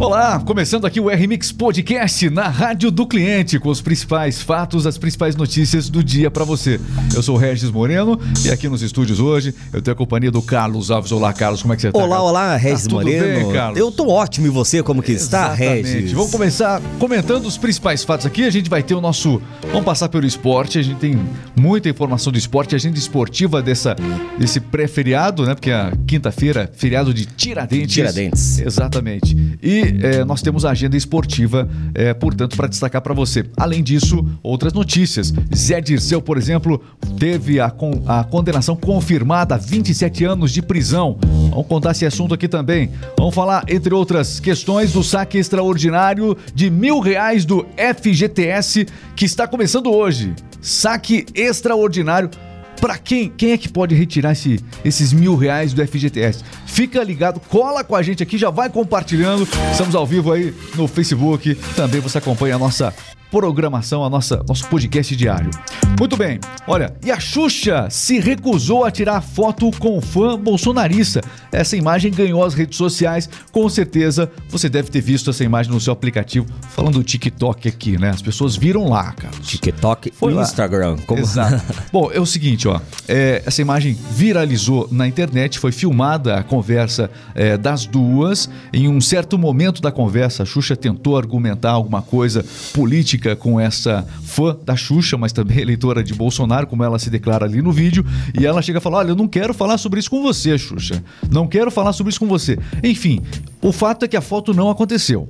Olá, começando aqui o RMix Podcast na Rádio do Cliente, com os principais fatos, as principais notícias do dia para você. Eu sou o Regis Moreno e aqui nos estúdios hoje eu tenho a companhia do Carlos Alves. Olá, Carlos, como é que você tá? Olá, olá, Regis tá Moreno. Bem, Carlos? Eu tô ótimo e você, como que está, Exatamente. Regis? Vamos começar comentando os principais fatos aqui. A gente vai ter o nosso. Vamos passar pelo esporte. A gente tem muita informação do esporte, agenda esportiva dessa, desse pré-feriado, né? Porque a quinta-feira, feriado de Tiradentes. Tiradentes. Exatamente. E é, nós temos a agenda esportiva, é, portanto, para destacar para você. Além disso, outras notícias. Zé Dirceu, por exemplo, teve a, con a condenação confirmada a 27 anos de prisão. Vamos contar esse assunto aqui também. Vamos falar, entre outras questões, do saque extraordinário de mil reais do FGTS que está começando hoje. Saque extraordinário. Para quem? Quem é que pode retirar esse, esses mil reais do FGTS? Fica ligado, cola com a gente aqui, já vai compartilhando. Estamos ao vivo aí no Facebook. Também você acompanha a nossa programação, a nossa nosso podcast diário. Muito bem. Olha, e a Xuxa se recusou a tirar foto com fã bolsonarista. Essa imagem ganhou as redes sociais. Com certeza você deve ter visto essa imagem no seu aplicativo. Falando do TikTok aqui, né? As pessoas viram lá, Carlos. TikTok Foi. Instagram. Como... Exato. Bom, é o seguinte, ó. É, essa imagem viralizou na internet, foi filmada a conversa é, das duas. Em um certo momento da conversa, a Xuxa tentou argumentar alguma coisa política com essa fã da Xuxa, mas também eleitora de Bolsonaro, como ela se declara ali no vídeo. E ela chega a falar: Olha, eu não quero falar sobre isso com você, Xuxa. Não quero falar sobre isso com você. Enfim, o fato é que a foto não aconteceu.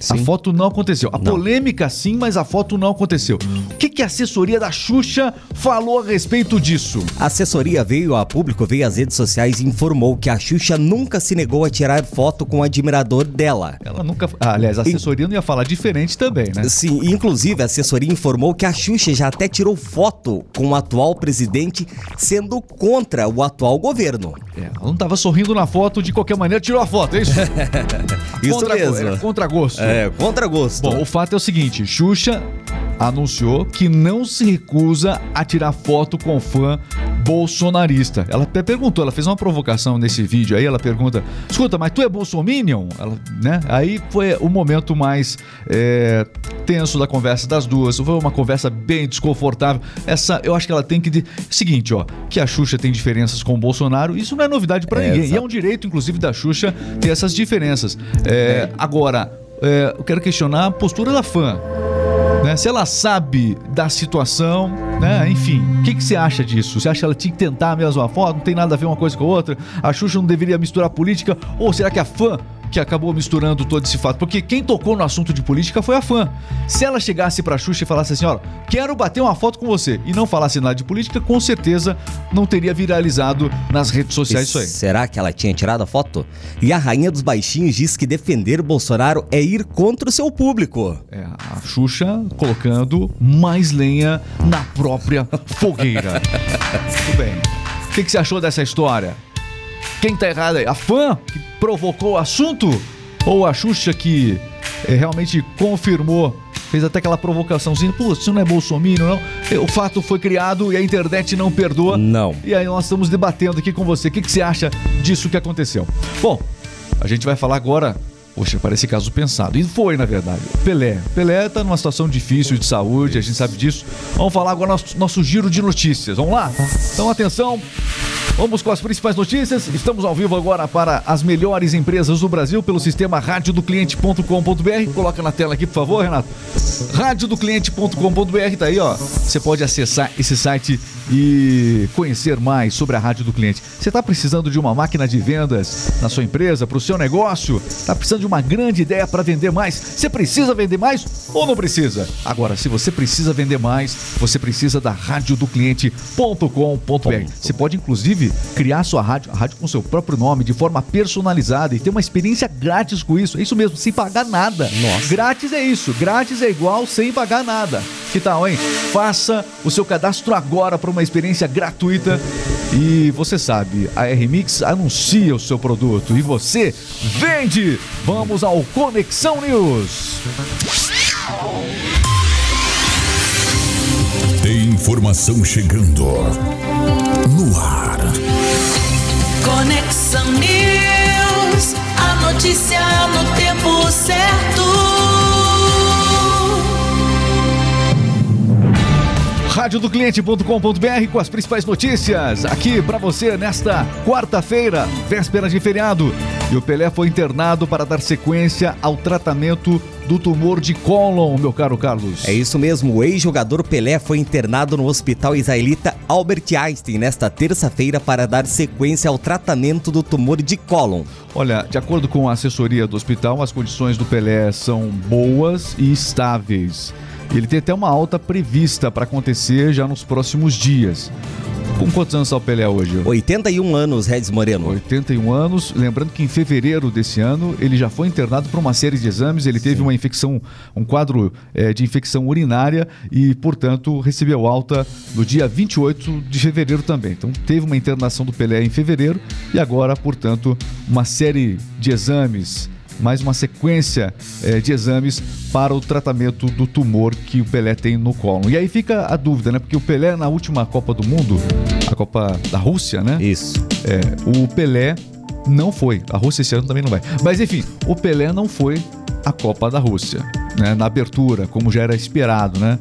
A Sim. foto não aconteceu. A polêmica sim, mas a foto não aconteceu. O que, que a assessoria da Xuxa falou a respeito disso? A assessoria veio a público, veio às redes sociais e informou que a Xuxa nunca se negou a tirar foto com o admirador dela. Ela nunca. Ah, aliás, a assessoria não ia falar diferente também, né? Sim, inclusive a assessoria informou que a Xuxa já até tirou foto com o atual presidente, sendo contra o atual governo. É, ela não tava sorrindo na foto, de qualquer maneira tirou a foto, é isso? Isso Contra- mesmo. é, Contra gosto. É, contra gosto. Bom, o fato é o seguinte: Xuxa anunciou que não se recusa a tirar foto com fã bolsonarista. Ela até perguntou, ela fez uma provocação nesse vídeo aí, ela pergunta: escuta, mas tu é bolsominion? Ela, né? Aí foi o momento mais é, tenso da conversa das duas. Foi uma conversa bem desconfortável. Essa, eu acho que ela tem que. Seguinte, ó, que a Xuxa tem diferenças com o Bolsonaro, isso não é novidade pra É, ninguém. E é exato. um direito, inclusive, da Xuxa ter essas diferenças. É, Agora, é, eu quero questionar a postura da fã. né? Se ela sabe da situação, né? Enfim, o que, que você acha disso? Você acha que ela tinha que tentar mesmo a foto? Não tem nada a ver uma coisa com a outra? A Xuxa não deveria misturar política? Ou será que a fã que acabou misturando todo esse fato? Porque quem tocou no assunto de política foi a fã. Se ela chegasse pra Xuxa e falasse assim, ó, quero bater uma foto com você, e não falasse nada de política, com certeza não teria viralizado nas redes sociais isso aí. Será que ela tinha tirado a foto? E a rainha dos baixinhos diz que defender Bolsonaro é ir contra o seu público. É, a Xuxa colocando mais lenha na própria fogueira. Muito bem. O que, que você achou dessa história? Quem tá errado aí? A fã que provocou o assunto? Ou a Xuxa que eh, realmente confirmou? Fez até aquela provocaçãozinha. Pô, isso não é bolsominion, não? O fato foi criado e a internet não perdoa. Não. E aí nós estamos debatendo aqui com você. O que, que você acha disso que aconteceu? Bom, a gente vai falar agora. Poxa, parece caso pensado. E foi, na verdade. Pelé. Pelé tá numa situação difícil de saúde, a gente sabe disso. Vamos falar agora nosso, nosso giro de notícias. Vamos lá? Então, atenção. Vamos com as principais notícias. Estamos ao vivo agora para as melhores empresas do Brasil pelo sistema radiodocliente.com.br. Coloca na tela aqui, por favor, Renato. Radiodocliente.com.br tá aí, ó. Você pode acessar esse site e conhecer mais sobre a Rádio do Cliente. Você está precisando de uma máquina de vendas na sua empresa, para o seu negócio? Está precisando de uma grande ideia para vender mais? Você precisa vender mais ou não precisa? Agora, se você precisa vender mais, você precisa da radiodocliente.com.br. Você pode inclusive criar sua rádio, a rádio com seu próprio nome, de forma personalizada e ter uma experiência grátis com isso. É isso mesmo, sem pagar nada. Nossa. Grátis é isso, grátis é igual sem pagar nada. Que tal, hein? Faça o seu cadastro agora para uma experiência gratuita. E você sabe, a R-Mix anuncia o seu produto e você vende! Vamos ao Conexão News! informação chegando no ar. Conexão News, a notícia no tempo certo. Rádio do cliente.com.br com as principais notícias aqui para você nesta quarta-feira, véspera de feriado. E o Pelé foi internado para dar sequência ao tratamento do tumor de cólon, meu caro Carlos. É isso mesmo, o ex-jogador Pelé foi internado no hospital israelita Albert Einstein nesta terça-feira para dar sequência ao tratamento do tumor de cólon. Olha, de acordo com a assessoria do hospital, as condições do Pelé são boas e estáveis. Ele tem até uma alta prevista para acontecer já nos próximos dias. Com quantos anos está o Pelé hoje? 81 anos, Regis Moreno. 81 anos. Lembrando que em fevereiro desse ano ele já foi internado para uma série de exames. Ele teve Sim. uma infecção, um quadro é, de infecção urinária e, portanto, recebeu alta no dia 28 de fevereiro também. Então, teve uma internação do Pelé em fevereiro e agora, portanto, uma série de exames mais uma sequência é, de exames para o tratamento do tumor que o Pelé tem no colo. E aí fica a dúvida, né? Porque o Pelé na última Copa do Mundo, a Copa da Rússia, né? Isso. É, o Pelé não foi. A Rússia esse ano também não vai. Mas enfim, o Pelé não foi a Copa da Rússia, né? Na abertura, como já era esperado, né?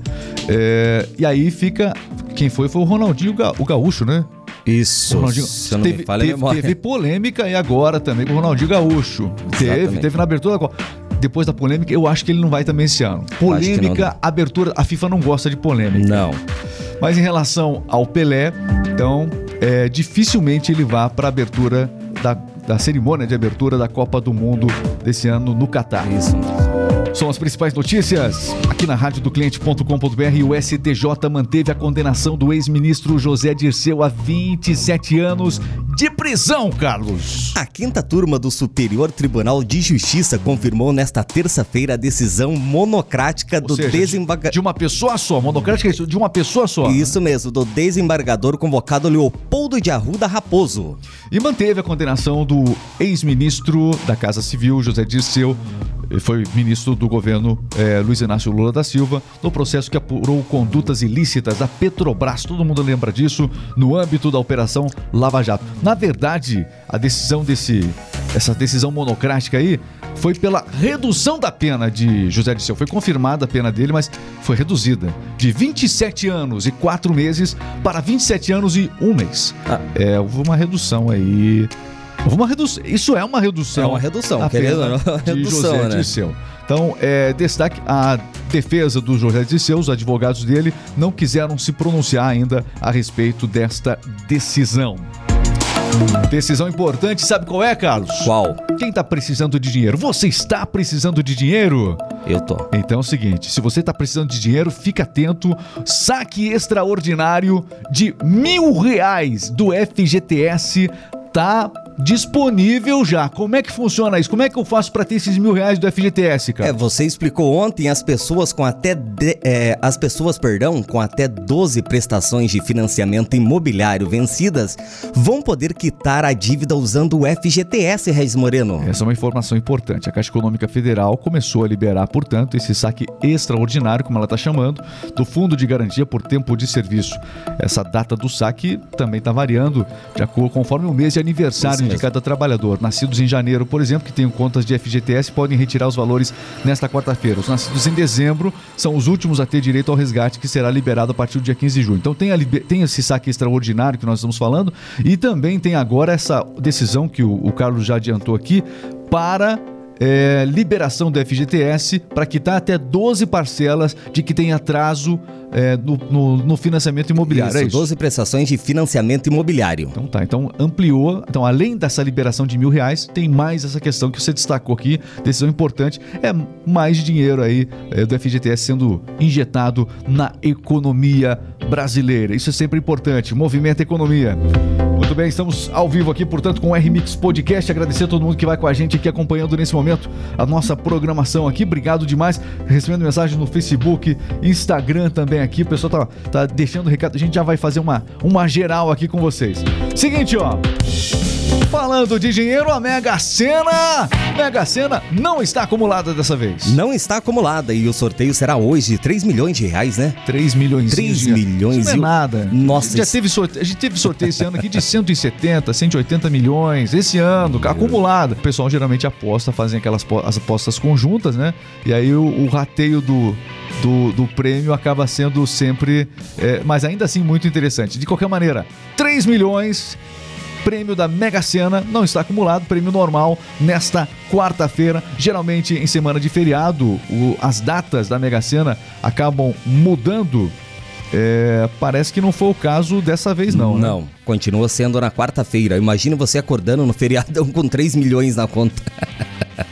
É, e aí fica. Quem foi foi o Ronaldinho o Gaúcho, né? Isso. Se eu não teve, me falha teve, teve polêmica e agora também com o Ronaldinho Gaúcho. Teve, teve na abertura da depois da polêmica, eu acho que ele não vai também esse ano. Polêmica, abertura, a FIFA não gosta de polêmica. Não. Mas em relação ao Pelé, então, é, dificilmente ele vá para a abertura da, da cerimônia de abertura da Copa do Mundo desse ano no Catar. Isso. São as principais notícias aqui na rádio do cliente.com.br. O STJ manteve a condenação do ex-ministro José Dirceu a 27 anos de prisão, Carlos. A quinta turma do Superior Tribunal de Justiça confirmou nesta terça-feira a decisão monocrática do desembargador. De uma pessoa só, monocrática é de uma pessoa só. Isso mesmo, do desembargador convocado Leopoldo de Arruda Raposo. E manteve a condenação do ex-ministro da Casa Civil, José Dirceu, foi ministro do governo é, Luiz Inácio Lula da Silva, no processo que apurou condutas ilícitas da Petrobras. Todo mundo lembra disso no âmbito da Operação Lava Jato. Na verdade, a decisão desse, essa decisão monocrática aí foi pela redução da pena de José Disseu. Foi confirmada a pena dele, mas foi reduzida de 27 anos e 4 meses para 27 anos e 1 mês. Ah. É, houve uma redução aí uma redução. Isso é uma redução. É uma redução, querendo ou não, de redução, José né? Disseu. Então, é, destaque a defesa do José Disseu, os advogados dele não quiseram se pronunciar ainda a respeito desta decisão. Decisão importante, sabe qual é, Carlos? Qual? Quem está precisando de dinheiro? Você está precisando de dinheiro? Eu tô. Então é o seguinte: se você está precisando de dinheiro, fica atento. Saque extraordinário de mil reais do FGTS tá disponível já. Como é que funciona isso? Como é que eu faço para ter esses mil reais do FGTS, cara? É, você explicou ontem, as pessoas com até de, é, as pessoas, perdão, com até 12 prestações de financiamento imobiliário vencidas vão poder quitar a dívida usando o FGTS, Reis Moreno. Essa é uma informação importante. A Caixa Econômica Federal começou a liberar, portanto, esse saque extraordinário, como ela está chamando, do Fundo de Garantia por Tempo de Serviço. Essa data do saque também está variando de acordo conforme o mês de aniversário de cada trabalhador. Nascidos em janeiro, por exemplo, que tenham contas de FGTS, podem retirar os valores nesta quarta-feira. Os nascidos em dezembro são os últimos a ter direito ao resgate, que será liberado a partir do dia 15 de junho. Então tem, a, tem esse saque extraordinário que nós estamos falando e também tem agora essa decisão que o, o Carlos já adiantou aqui para é, liberação do FGTS para quitar até 12 parcelas de que tem atraso é, no, no, no, financiamento imobiliário. Isso, é isso, 12 prestações de financiamento imobiliário. Então tá, então ampliou. Então, além dessa liberação de mil reais, tem mais essa questão que você destacou aqui, decisão importante, é mais dinheiro aí é, do FGTS sendo injetado na economia brasileira. Isso é sempre importante, movimenta a economia. Muito bem, estamos ao vivo aqui, portanto, com o R-Mix Podcast. Agradecer a todo mundo que vai com a gente aqui acompanhando nesse momento a nossa programação aqui. Obrigado demais. Recebendo mensagem no Facebook, Instagram também aqui. O pessoal tá, tá deixando recado. A gente já vai fazer uma, uma geral aqui com vocês. Seguinte, ó. Falando de dinheiro, a Mega Sena. Mega Sena não está acumulada dessa vez. Não está acumulada e o sorteio será hoje 3 milhões de reais, né? 3 milhões 3 de milhões. Isso não é nada. Nossa. Já teve sorteio, a gente teve sorteio esse ano aqui de 170, 180 milhões. Esse ano, acumulado. O pessoal geralmente aposta, fazem aquelas as apostas conjuntas, né? E aí o, o rateio do do, do prêmio acaba sendo sempre, é, mas ainda assim muito interessante. De qualquer maneira, 3 milhões prêmio da Mega Sena não está acumulado, prêmio normal nesta quarta-feira. Geralmente em semana de feriado, o, as datas da Mega Sena acabam mudando. É, parece que não foi o caso dessa vez, não. né? Não, continua sendo na quarta-feira. Imagina você acordando no feriadão com 3 milhões na conta.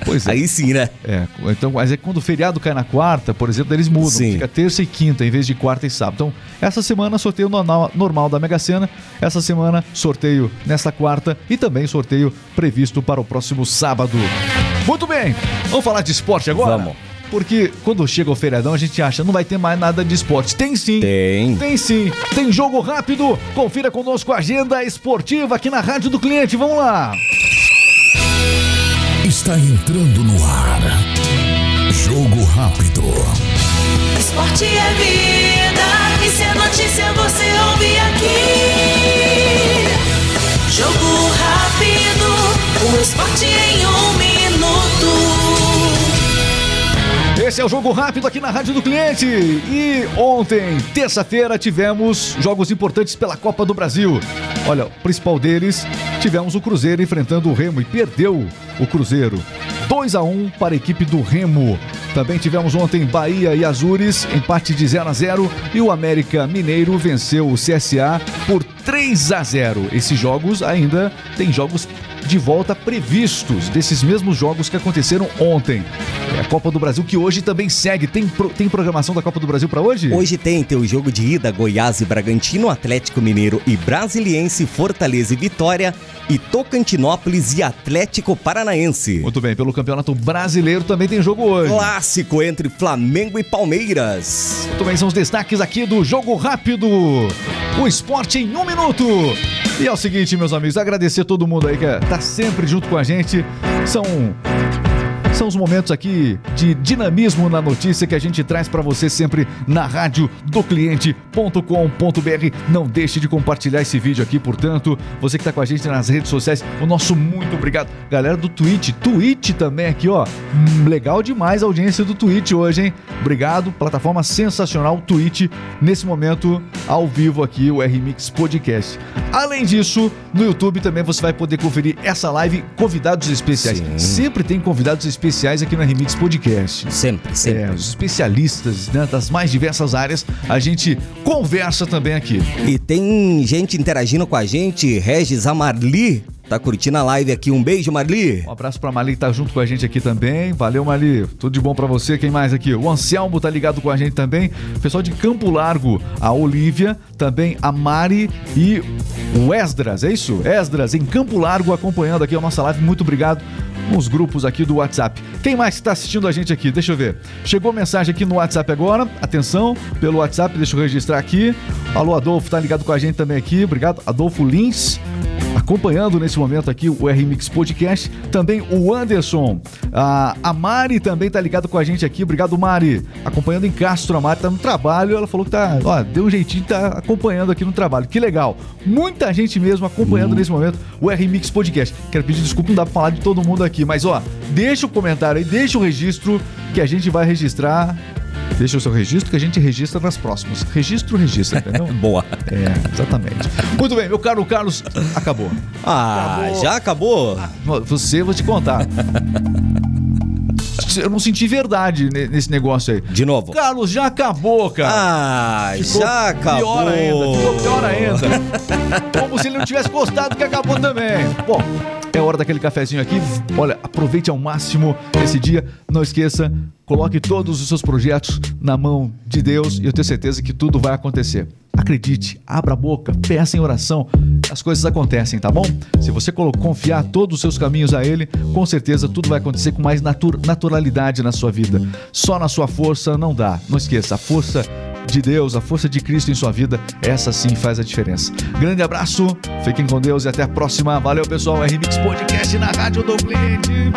Pois é. Aí sim, né? É, então, mas é que quando o feriado cai na quarta, por exemplo, eles mudam. Sim. Fica terça e quinta em vez de quarta e sábado. Então, essa semana sorteio normal, normal da Mega Sena. Essa semana sorteio nesta quarta e também sorteio previsto para o próximo sábado. Muito bem, vamos falar de esporte agora? Vamos. Porque quando chega o feriadão, a gente acha não vai ter mais nada de esporte. Tem sim. Tem. Tem sim. Tem jogo rápido. Confira conosco a agenda esportiva aqui na Rádio do Cliente. Vamos lá. Está entrando no ar. Jogo rápido. Esporte é vida, e se é notícia você ouve aqui. Jogo rápido, o esporte em um o Jogo Rápido aqui na Rádio do Cliente. E ontem, terça-feira, tivemos jogos importantes pela Copa do Brasil. Olha, o principal deles, tivemos o Cruzeiro enfrentando o Remo e perdeu o Cruzeiro. 2 a 1 para a equipe do Remo. Também tivemos ontem Bahia e Azures, empate de 0 a 0 e o América Mineiro venceu o CSA por 3 a 0. Esses jogos ainda tem jogos de volta previstos desses mesmos jogos que aconteceram ontem. É Copa do Brasil que hoje também segue. Tem, pro- tem programação da Copa do Brasil para hoje? Hoje tem teu jogo de ida Goiás e Bragantino, Atlético Mineiro e Brasiliense, Fortaleza e Vitória e Tocantinópolis e Atlético Paranaense. Muito bem, pelo Campeonato Brasileiro também tem jogo hoje. Clássico entre Flamengo e Palmeiras. Muito bem, são os destaques aqui do Jogo Rápido. O esporte em um minuto. E é o seguinte, meus amigos, agradecer a todo mundo aí que tá sempre junto com a gente. São são os momentos aqui de dinamismo na notícia que a gente traz para você sempre na rádio do cliente.com.br. Não deixe de compartilhar esse vídeo aqui, portanto, você que tá com a gente nas redes sociais, o nosso muito obrigado. Galera do Twitch, Twitch também aqui, ó. Hum, legal demais a audiência do Twitch hoje, hein? Obrigado, plataforma sensacional Twitch nesse momento ao vivo aqui o RMix Podcast. Além disso, no YouTube também você vai poder conferir essa live convidados especiais. Sim. Sempre tem convidados especiais aqui no RMix Podcast. Sempre, sempre. É, os especialistas né, das mais diversas áreas, a gente conversa também aqui. E tem gente interagindo com a gente, Regis Amarli tá curtindo a live aqui. Um beijo, Marli. Um abraço pra Mali que tá junto com a gente aqui também. Valeu, Mali. Tudo de bom pra você. Quem mais aqui? O Anselmo tá ligado com a gente também. O pessoal de Campo Largo, a Olivia, também a Mari e o Esdras, é isso? Esdras em Campo Largo acompanhando aqui a nossa live. Muito obrigado. Nos grupos aqui do WhatsApp. Quem mais está assistindo a gente aqui? Deixa eu ver. Chegou mensagem aqui no WhatsApp agora. Atenção, pelo WhatsApp, deixa eu registrar aqui. Alô, Adolfo, tá ligado com a gente também aqui. Obrigado, Adolfo Lins acompanhando nesse momento aqui o RMix Podcast. Também o Anderson. A, a Mari também tá ligado com a gente aqui. Obrigado, Mari. Acompanhando em Castro. A Mari tá no trabalho. Ela falou que tá, ó, deu um jeitinho tá acompanhando aqui no trabalho. Que legal. Muita gente mesmo acompanhando nesse momento o RMix Podcast. Quero pedir desculpa, não dá pra falar de todo mundo aqui, mas ó, deixa o comentário aí, deixa o registro que a gente vai registrar. Deixa o seu registro que a gente registra nas próximas. Registro, registra, entendeu? Boa. É, exatamente. Muito bem, meu caro Carlos, acabou. Ah, Acabou. já acabou? Você, vou te contar. Eu não senti verdade ne- nesse negócio aí. De novo. Carlos, já acabou, cara. Ah, Ficou já acabou. Pior ainda, ficou pior ainda. Como se ele não tivesse gostado que acabou também. Bom, é hora daquele cafezinho aqui. Olha, aproveite ao máximo esse dia. Não esqueça, coloque todos os seus projetos na mão de Deus e eu tenho certeza que tudo vai acontecer. Acredite, abra a boca, peça em oração, as coisas acontecem, tá bom? Se você confiar todos os seus caminhos a Ele, com certeza tudo vai acontecer com mais natu- naturalidade na sua vida. Só na sua força não dá. Não esqueça, a força de Deus, a força de Cristo em sua vida, essa sim faz a diferença. Grande abraço, fiquem com Deus e até a próxima. Valeu, pessoal. RMix Podcast na Rádio do Cliente.